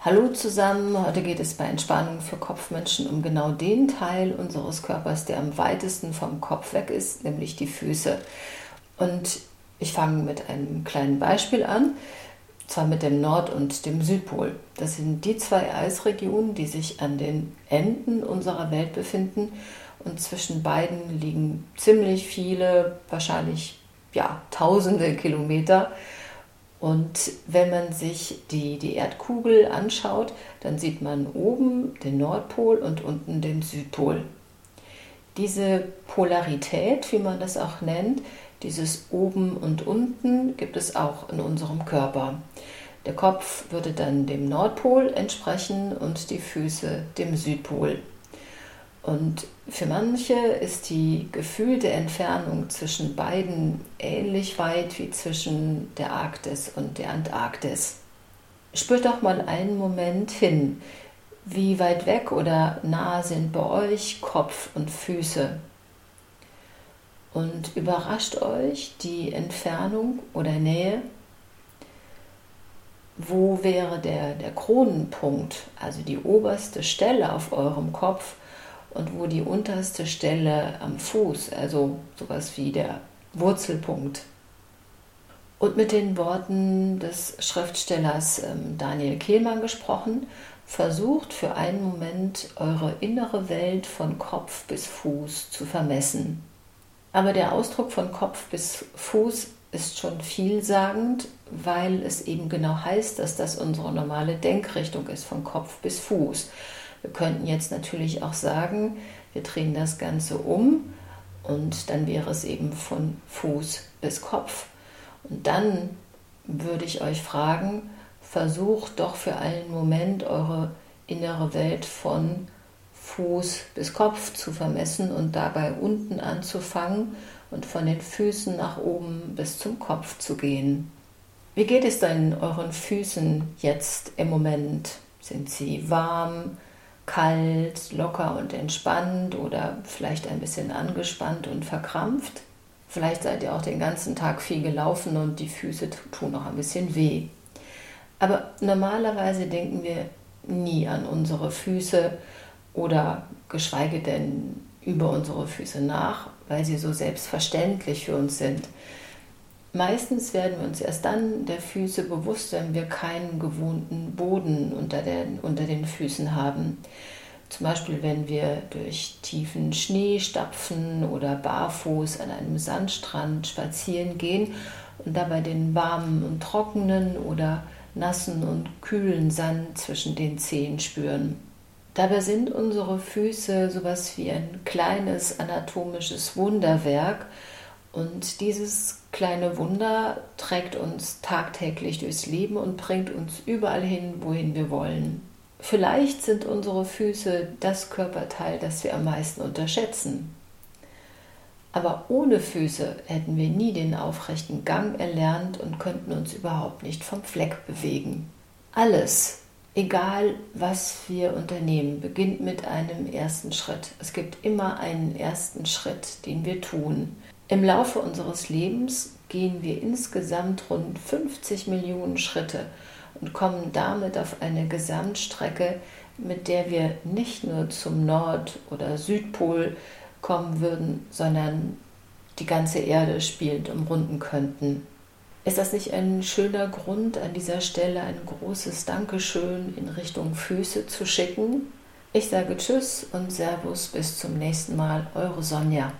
Hallo zusammen, heute geht es bei Entspannung für Kopfmenschen um genau den Teil unseres Körpers, der am weitesten vom Kopf weg ist, nämlich die Füße. Und ich fange mit einem kleinen Beispiel an, zwar mit dem Nord- und dem Südpol. Das sind die zwei Eisregionen, die sich an den Enden unserer Welt befinden und zwischen beiden liegen ziemlich viele, wahrscheinlich ja, tausende Kilometer. Und wenn man sich die, die Erdkugel anschaut, dann sieht man oben den Nordpol und unten den Südpol. Diese Polarität, wie man das auch nennt, dieses oben und unten, gibt es auch in unserem Körper. Der Kopf würde dann dem Nordpol entsprechen und die Füße dem Südpol. Und für manche ist die gefühlte Entfernung zwischen beiden ähnlich weit wie zwischen der Arktis und der Antarktis. Spürt doch mal einen Moment hin, wie weit weg oder nah sind bei euch Kopf und Füße. Und überrascht euch die Entfernung oder Nähe. Wo wäre der, der Kronenpunkt, also die oberste Stelle auf eurem Kopf? Und wo die unterste Stelle am Fuß, also sowas wie der Wurzelpunkt. Und mit den Worten des Schriftstellers ähm, Daniel Kehlmann gesprochen, versucht für einen Moment eure innere Welt von Kopf bis Fuß zu vermessen. Aber der Ausdruck von Kopf bis Fuß ist schon vielsagend, weil es eben genau heißt, dass das unsere normale Denkrichtung ist, von Kopf bis Fuß. Wir könnten jetzt natürlich auch sagen, wir drehen das Ganze um und dann wäre es eben von Fuß bis Kopf. Und dann würde ich euch fragen, versucht doch für einen Moment eure innere Welt von Fuß bis Kopf zu vermessen und dabei unten anzufangen und von den Füßen nach oben bis zum Kopf zu gehen. Wie geht es denn euren Füßen jetzt im Moment? Sind sie warm? Kalt, locker und entspannt oder vielleicht ein bisschen angespannt und verkrampft. Vielleicht seid ihr auch den ganzen Tag viel gelaufen und die Füße tun noch ein bisschen weh. Aber normalerweise denken wir nie an unsere Füße oder geschweige denn über unsere Füße nach, weil sie so selbstverständlich für uns sind. Meistens werden wir uns erst dann der Füße bewusst, wenn wir keinen gewohnten Boden unter den, unter den Füßen haben. Zum Beispiel, wenn wir durch tiefen Schnee stapfen oder barfuß an einem Sandstrand spazieren gehen und dabei den warmen und trockenen oder nassen und kühlen Sand zwischen den Zehen spüren. Dabei sind unsere Füße sowas wie ein kleines anatomisches Wunderwerk, und dieses kleine Wunder trägt uns tagtäglich durchs Leben und bringt uns überall hin, wohin wir wollen. Vielleicht sind unsere Füße das Körperteil, das wir am meisten unterschätzen. Aber ohne Füße hätten wir nie den aufrechten Gang erlernt und könnten uns überhaupt nicht vom Fleck bewegen. Alles, egal was wir unternehmen, beginnt mit einem ersten Schritt. Es gibt immer einen ersten Schritt, den wir tun. Im Laufe unseres Lebens gehen wir insgesamt rund 50 Millionen Schritte und kommen damit auf eine Gesamtstrecke, mit der wir nicht nur zum Nord- oder Südpol kommen würden, sondern die ganze Erde spielend umrunden könnten. Ist das nicht ein schöner Grund, an dieser Stelle ein großes Dankeschön in Richtung Füße zu schicken? Ich sage Tschüss und Servus bis zum nächsten Mal, eure Sonja.